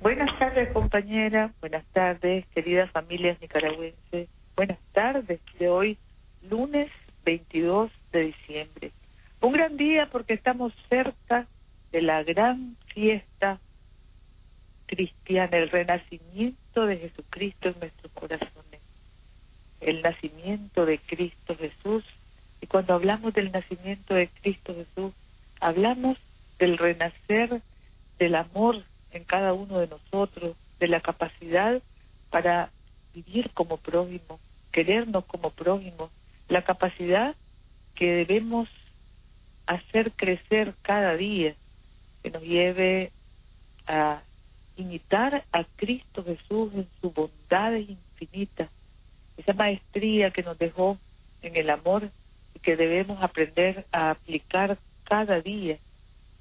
Buenas tardes, compañera. Buenas tardes, queridas familias nicaragüenses. Buenas tardes de hoy, lunes 22 de diciembre. Un gran día porque estamos cerca de la gran fiesta cristiana, el renacimiento de Jesucristo en nuestros corazones, el nacimiento de Cristo Jesús. Y cuando hablamos del nacimiento de Cristo Jesús, hablamos del renacer del amor en cada uno de nosotros, de la capacidad para vivir como prójimo, querernos como prójimo, la capacidad que debemos hacer crecer cada día, que nos lleve a imitar a Cristo Jesús en su bondad infinita, esa maestría que nos dejó en el amor y que debemos aprender a aplicar cada día,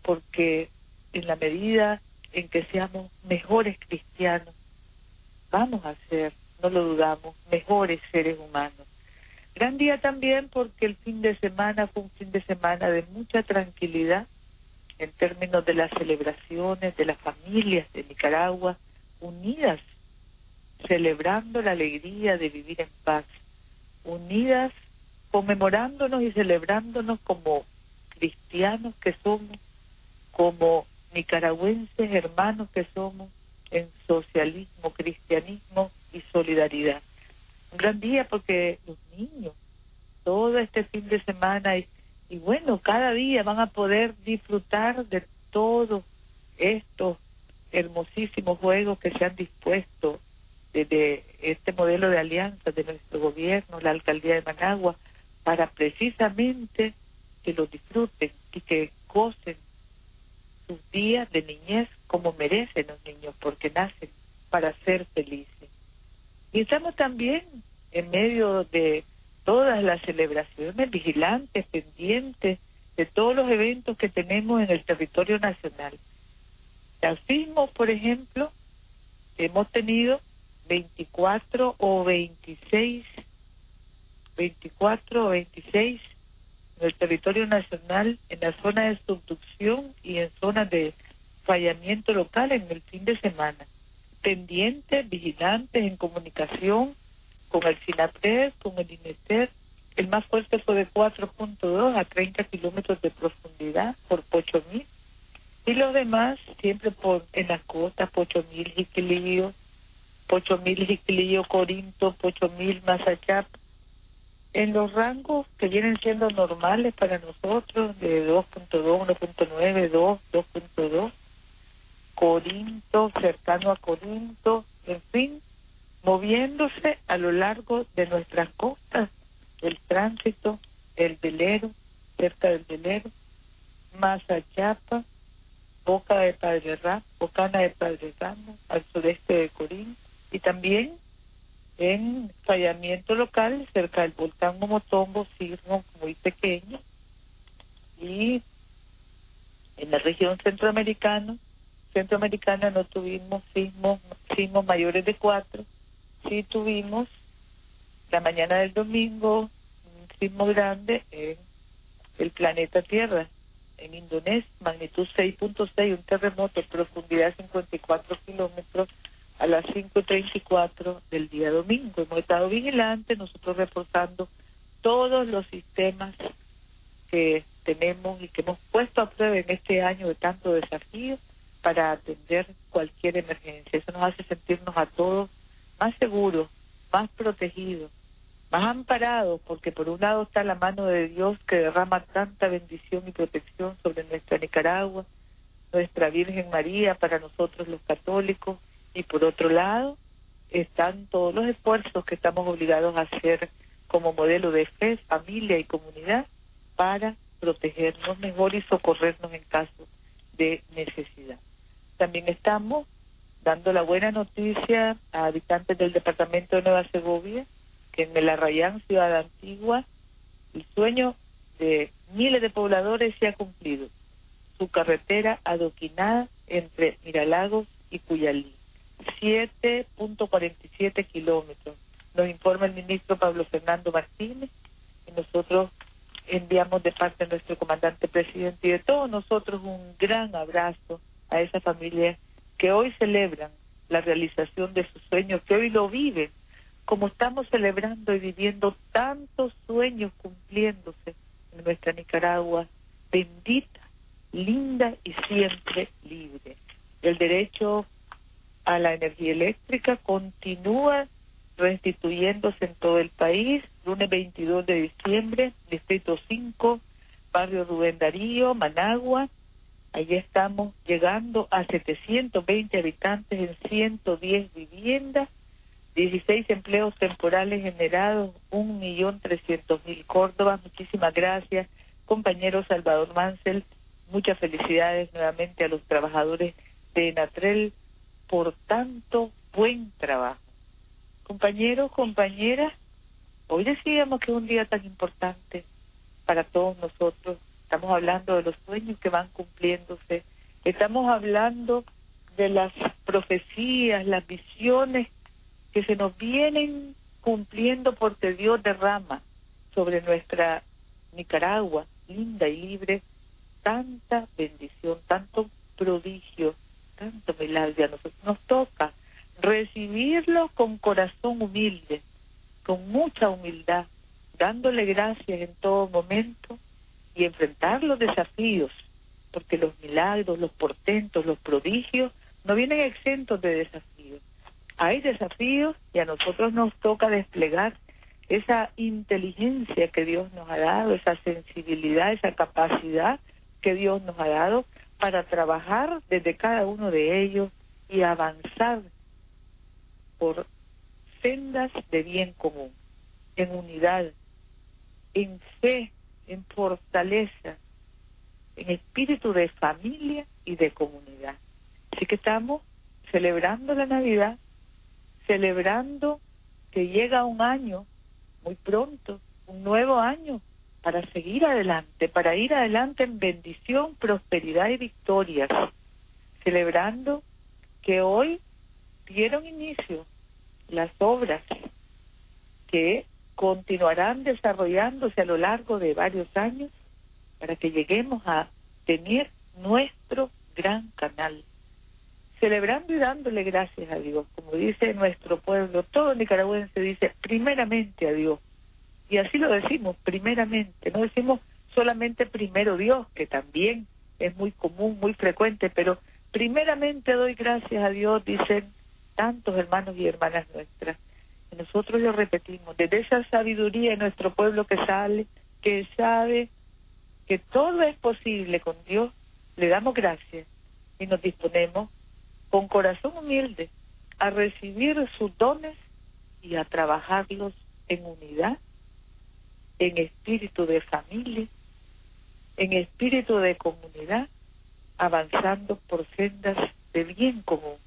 porque en la medida en que seamos mejores cristianos, vamos a ser, no lo dudamos, mejores seres humanos. Gran día también porque el fin de semana fue un fin de semana de mucha tranquilidad en términos de las celebraciones de las familias de Nicaragua unidas, celebrando la alegría de vivir en paz, unidas, conmemorándonos y celebrándonos como cristianos que somos, como nicaragüenses hermanos que somos en socialismo, cristianismo y solidaridad. Un gran día porque los niños, todo este fin de semana y, bueno, cada día van a poder disfrutar de todos estos hermosísimos juegos que se han dispuesto desde este modelo de alianza de nuestro gobierno, la alcaldía de Managua, para precisamente que los disfruten y que gocen sus días de niñez como merecen los niños, porque nacen para ser felices. Y estamos también en medio de todas las celebraciones vigilantes, pendientes de todos los eventos que tenemos en el territorio nacional. mismo, por ejemplo, hemos tenido 24 o 26, 24 o 26 en el territorio nacional, en la zona de subducción y en zonas de fallamiento local en el fin de semana. Pendientes, vigilantes, en comunicación con el SINAPRED, con el INETER. El más fuerte fue de 4.2 a 30 kilómetros de profundidad por Pocho Mil. Y los demás siempre por en las costas, Pocho Mil, Jiquilillo, Pocho Mil, Jiquilillo, Corinto, Pocho Mil, Mazachap, en los rangos que vienen siendo normales para nosotros, de 2.2, 1.9, 2, 2.2, Corinto, cercano a Corinto, en fin, moviéndose a lo largo de nuestras costas, el tránsito, el velero, cerca del velero, Mazachapa, Boca de Padre Bocana de Padre Ramos, al sureste de Corinto, y también en fallamiento local cerca del volcán Momotombo, sismo muy pequeño, y en la región centroamericana, centroamericana no tuvimos sismos, sismos mayores de cuatro, sí tuvimos la mañana del domingo un sismo grande en el planeta Tierra, en Indonesia, magnitud 6.6, un terremoto, profundidad 54 kilómetros, a las 5.34 del día domingo. Hemos estado vigilantes, nosotros reforzando todos los sistemas que tenemos y que hemos puesto a prueba en este año de tanto desafío para atender cualquier emergencia. Eso nos hace sentirnos a todos más seguros, más protegidos, más amparados, porque por un lado está la mano de Dios que derrama tanta bendición y protección sobre nuestra Nicaragua, nuestra Virgen María para nosotros los católicos, y por otro lado están todos los esfuerzos que estamos obligados a hacer como modelo de fe, familia y comunidad para protegernos mejor y socorrernos en caso de necesidad. también estamos dando la buena noticia a habitantes del departamento de Nueva Segovia que en el Arrayán, Ciudad Antigua, el sueño de miles de pobladores se ha cumplido. Su carretera adoquinada entre Miralagos y Cuyalí. 7.47 kilómetros. Nos informa el ministro Pablo Fernando Martínez y nosotros enviamos de parte de nuestro comandante presidente y de todos nosotros un gran abrazo a esa familia que hoy celebran la realización de sus sueños, que hoy lo viven, como estamos celebrando y viviendo tantos sueños cumpliéndose en nuestra Nicaragua, bendita, linda y siempre libre. El derecho a la energía eléctrica continúa restituyéndose en todo el país. Lunes 22 de diciembre, Distrito 5, Barrio Rubén Darío, Managua. Allí estamos llegando a 720 habitantes en 110 viviendas, 16 empleos temporales generados, 1.300.000 Córdoba. Muchísimas gracias, compañero Salvador Mansell. Muchas felicidades nuevamente a los trabajadores de Enatrel por tanto buen trabajo. Compañeros, compañeras, hoy decíamos que es un día tan importante para todos nosotros. Estamos hablando de los sueños que van cumpliéndose. Estamos hablando de las profecías, las visiones que se nos vienen cumpliendo porque Dios derrama sobre nuestra Nicaragua, linda y libre, tanta bendición, tanto prodigio, tanto milagro a nosotros. Nos toca recibirlo con corazón humilde, con mucha humildad, dándole gracias en todo momento y enfrentar los desafíos, porque los milagros, los portentos, los prodigios no vienen exentos de desafíos. Hay desafíos y a nosotros nos toca desplegar esa inteligencia que Dios nos ha dado, esa sensibilidad, esa capacidad que Dios nos ha dado para trabajar desde cada uno de ellos y avanzar por sendas de bien común, en unidad, en fe, en fortaleza, en espíritu de familia y de comunidad. Así que estamos celebrando la Navidad, celebrando que llega un año muy pronto, un nuevo año para seguir adelante, para ir adelante en bendición, prosperidad y victorias, celebrando que hoy dieron inicio las obras que continuarán desarrollándose a lo largo de varios años para que lleguemos a tener nuestro gran canal. Celebrando y dándole gracias a Dios, como dice nuestro pueblo, todo nicaragüense dice primeramente a Dios, y así lo decimos, primeramente, no decimos solamente primero Dios, que también es muy común, muy frecuente, pero primeramente doy gracias a Dios, dicen tantos hermanos y hermanas nuestras. Y nosotros lo repetimos, desde esa sabiduría de nuestro pueblo que sale, que sabe que todo es posible con Dios, le damos gracias y nos disponemos con corazón humilde a recibir sus dones y a trabajarlos en unidad en espíritu de familia, en espíritu de comunidad, avanzando por sendas de bien común,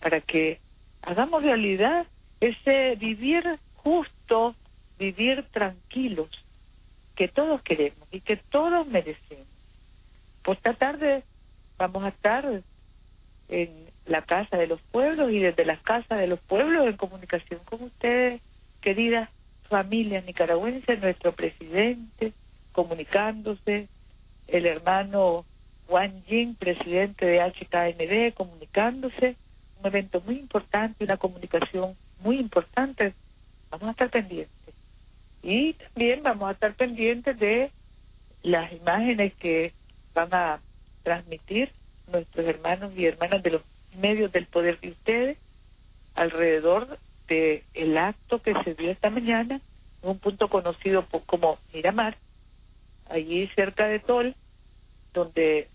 para que hagamos realidad ese vivir justo, vivir tranquilos, que todos queremos y que todos merecemos. Por esta tarde vamos a estar en la Casa de los Pueblos y desde las Casas de los Pueblos en comunicación con ustedes, queridas familia nicaragüense, nuestro presidente comunicándose, el hermano Juan Jin, presidente de HKND, comunicándose, un evento muy importante, una comunicación muy importante. Vamos a estar pendientes. Y también vamos a estar pendientes de las imágenes que van a transmitir nuestros hermanos y hermanas de los medios del poder de ustedes alrededor el acto que se dio esta mañana en un punto conocido como Miramar, allí cerca de Tol, donde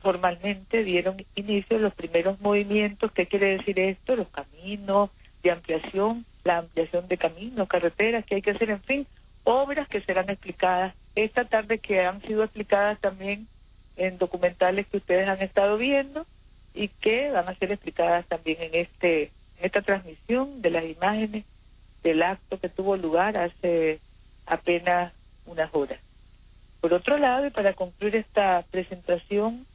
formalmente dieron inicio los primeros movimientos. ¿Qué quiere decir esto? Los caminos de ampliación, la ampliación de caminos, carreteras que hay que hacer, en fin, obras que serán explicadas esta tarde, que han sido explicadas también en documentales que ustedes han estado viendo y que van a ser explicadas también en este esta transmisión de las imágenes del acto que tuvo lugar hace apenas unas horas. Por otro lado, y para concluir esta presentación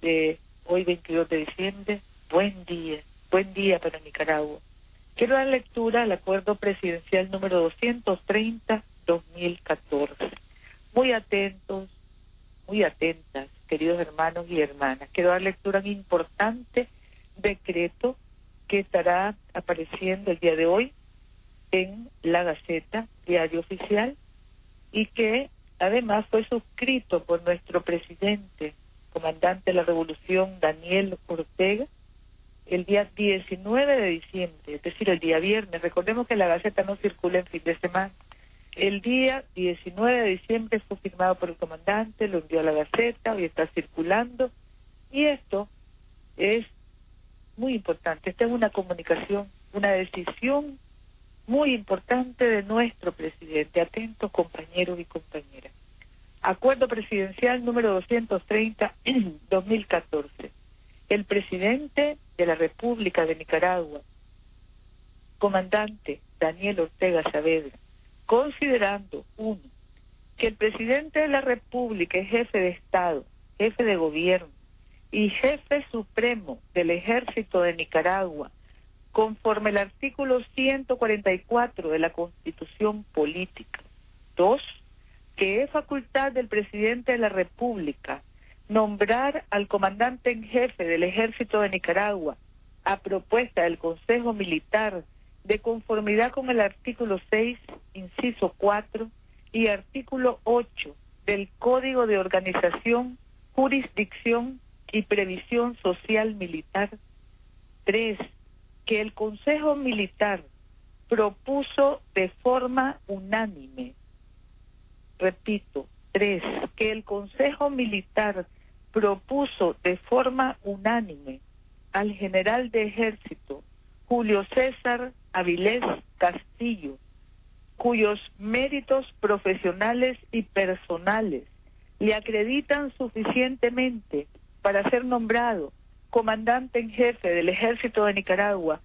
de hoy 22 de diciembre, buen día, buen día para Nicaragua. Quiero dar lectura al acuerdo presidencial número 230-2014. Muy atentos, muy atentas, queridos hermanos y hermanas. Quiero dar lectura a un importante decreto que estará apareciendo el día de hoy en la Gaceta, diario oficial, y que además fue suscrito por nuestro presidente, comandante de la Revolución, Daniel Ortega, el día 19 de diciembre, es decir, el día viernes. Recordemos que la Gaceta no circula en fin de semana. El día 19 de diciembre fue firmado por el comandante, lo envió a la Gaceta, hoy está circulando. Y esto es muy importante. Esta es una comunicación, una decisión muy importante de nuestro presidente. Atentos compañeros y compañeras. Acuerdo presidencial número 230-2014. El presidente de la República de Nicaragua, comandante Daniel Ortega Saavedra, considerando, uno, que el presidente de la República es jefe de Estado, jefe de gobierno y jefe supremo del ejército de Nicaragua, conforme al artículo 144 de la Constitución Política. Dos, que es facultad del presidente de la República nombrar al comandante en jefe del ejército de Nicaragua a propuesta del Consejo Militar de conformidad con el artículo 6, inciso 4 y artículo 8 del Código de Organización, Jurisdicción y Previsión Social Militar. 3. Que el Consejo Militar propuso de forma unánime, repito, 3. Que el Consejo Militar propuso de forma unánime al general de ejército Julio César Avilés Castillo, cuyos méritos profesionales y personales le acreditan suficientemente para ser nombrado comandante en jefe del ejército de Nicaragua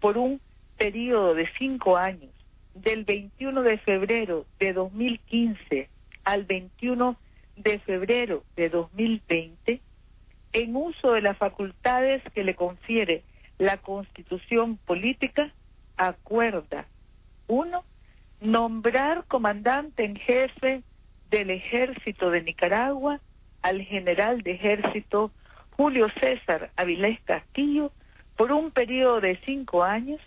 por un periodo de cinco años, del 21 de febrero de 2015 al 21 de febrero de 2020, en uso de las facultades que le confiere la Constitución Política, acuerda, uno, nombrar comandante en jefe del ejército de Nicaragua al general de ejército Julio César Avilés Castillo por un periodo de cinco años,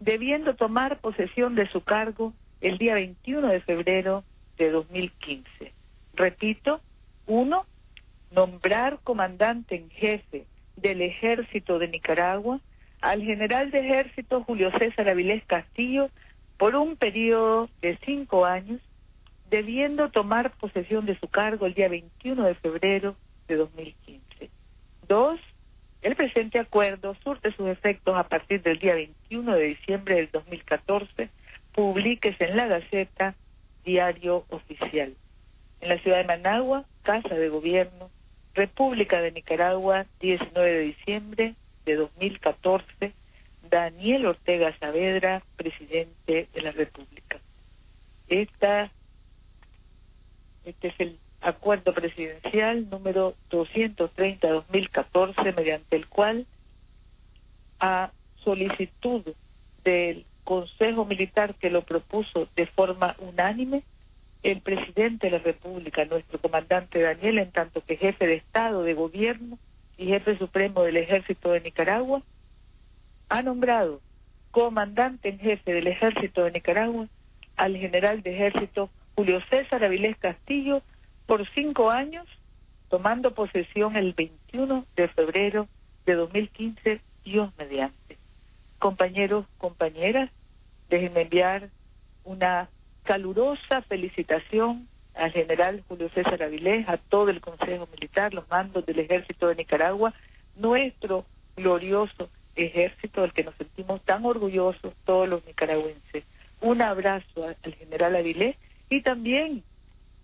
debiendo tomar posesión de su cargo el día 21 de febrero de 2015. Repito, uno, nombrar comandante en jefe del ejército de Nicaragua al general de ejército Julio César Avilés Castillo por un periodo de cinco años, debiendo tomar posesión de su cargo el día 21 de febrero de 2015. Dos, el presente acuerdo surte sus efectos a partir del día 21 de diciembre del 2014, publíquese en la Gaceta, diario oficial en la ciudad de Managua, Casa de Gobierno, República de Nicaragua, 19 de diciembre de 2014, Daniel Ortega Saavedra, presidente de la República. Esta, este es el acuerdo presidencial número 230-2014, mediante el cual, a solicitud del Consejo Militar que lo propuso de forma unánime, el presidente de la República, nuestro comandante Daniel, en tanto que jefe de Estado, de Gobierno y jefe supremo del Ejército de Nicaragua, ha nombrado comandante en jefe del Ejército de Nicaragua al general de Ejército Julio César Avilés Castillo por cinco años, tomando posesión el 21 de febrero de 2015, Dios mediante. Compañeros, compañeras, déjenme enviar una calurosa felicitación al general Julio César Avilés, a todo el Consejo Militar, los mandos del Ejército de Nicaragua, nuestro glorioso ejército del que nos sentimos tan orgullosos todos los nicaragüenses. Un abrazo al general Avilés y también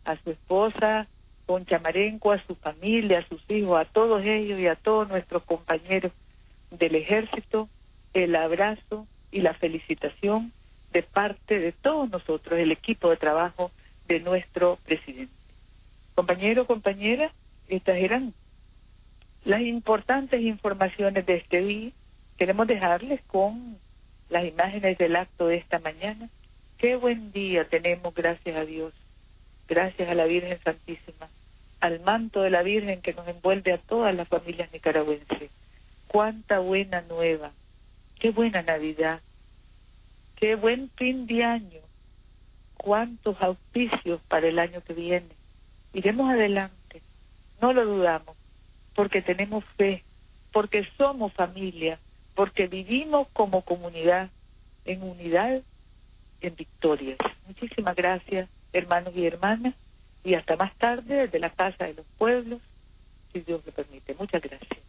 a su esposa con Chamarenco, a su familia, a sus hijos, a todos ellos y a todos nuestros compañeros del ejército, el abrazo y la felicitación de parte de todos nosotros, el equipo de trabajo de nuestro presidente. Compañero, compañera, estas eran las importantes informaciones de este día. Queremos dejarles con las imágenes del acto de esta mañana. Qué buen día tenemos, gracias a Dios, gracias a la Virgen Santísima, al manto de la Virgen que nos envuelve a todas las familias nicaragüenses. Cuánta buena nueva, qué buena Navidad, qué buen fin de año, cuántos auspicios para el año que viene. Iremos adelante, no lo dudamos, porque tenemos fe, porque somos familia, porque vivimos como comunidad, en unidad, en victorias. Muchísimas gracias, hermanos y hermanas, y hasta más tarde desde la Casa de los Pueblos, si Dios lo permite. Muchas gracias.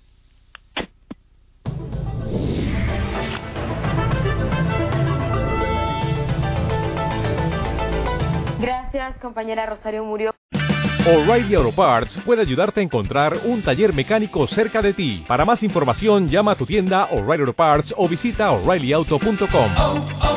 Gracias, compañera Rosario Murió. O'Reilly Auto Parts puede ayudarte a encontrar un taller mecánico cerca de ti. Para más información, llama a tu tienda O'Reilly Auto Parts o visita oreillyauto.com.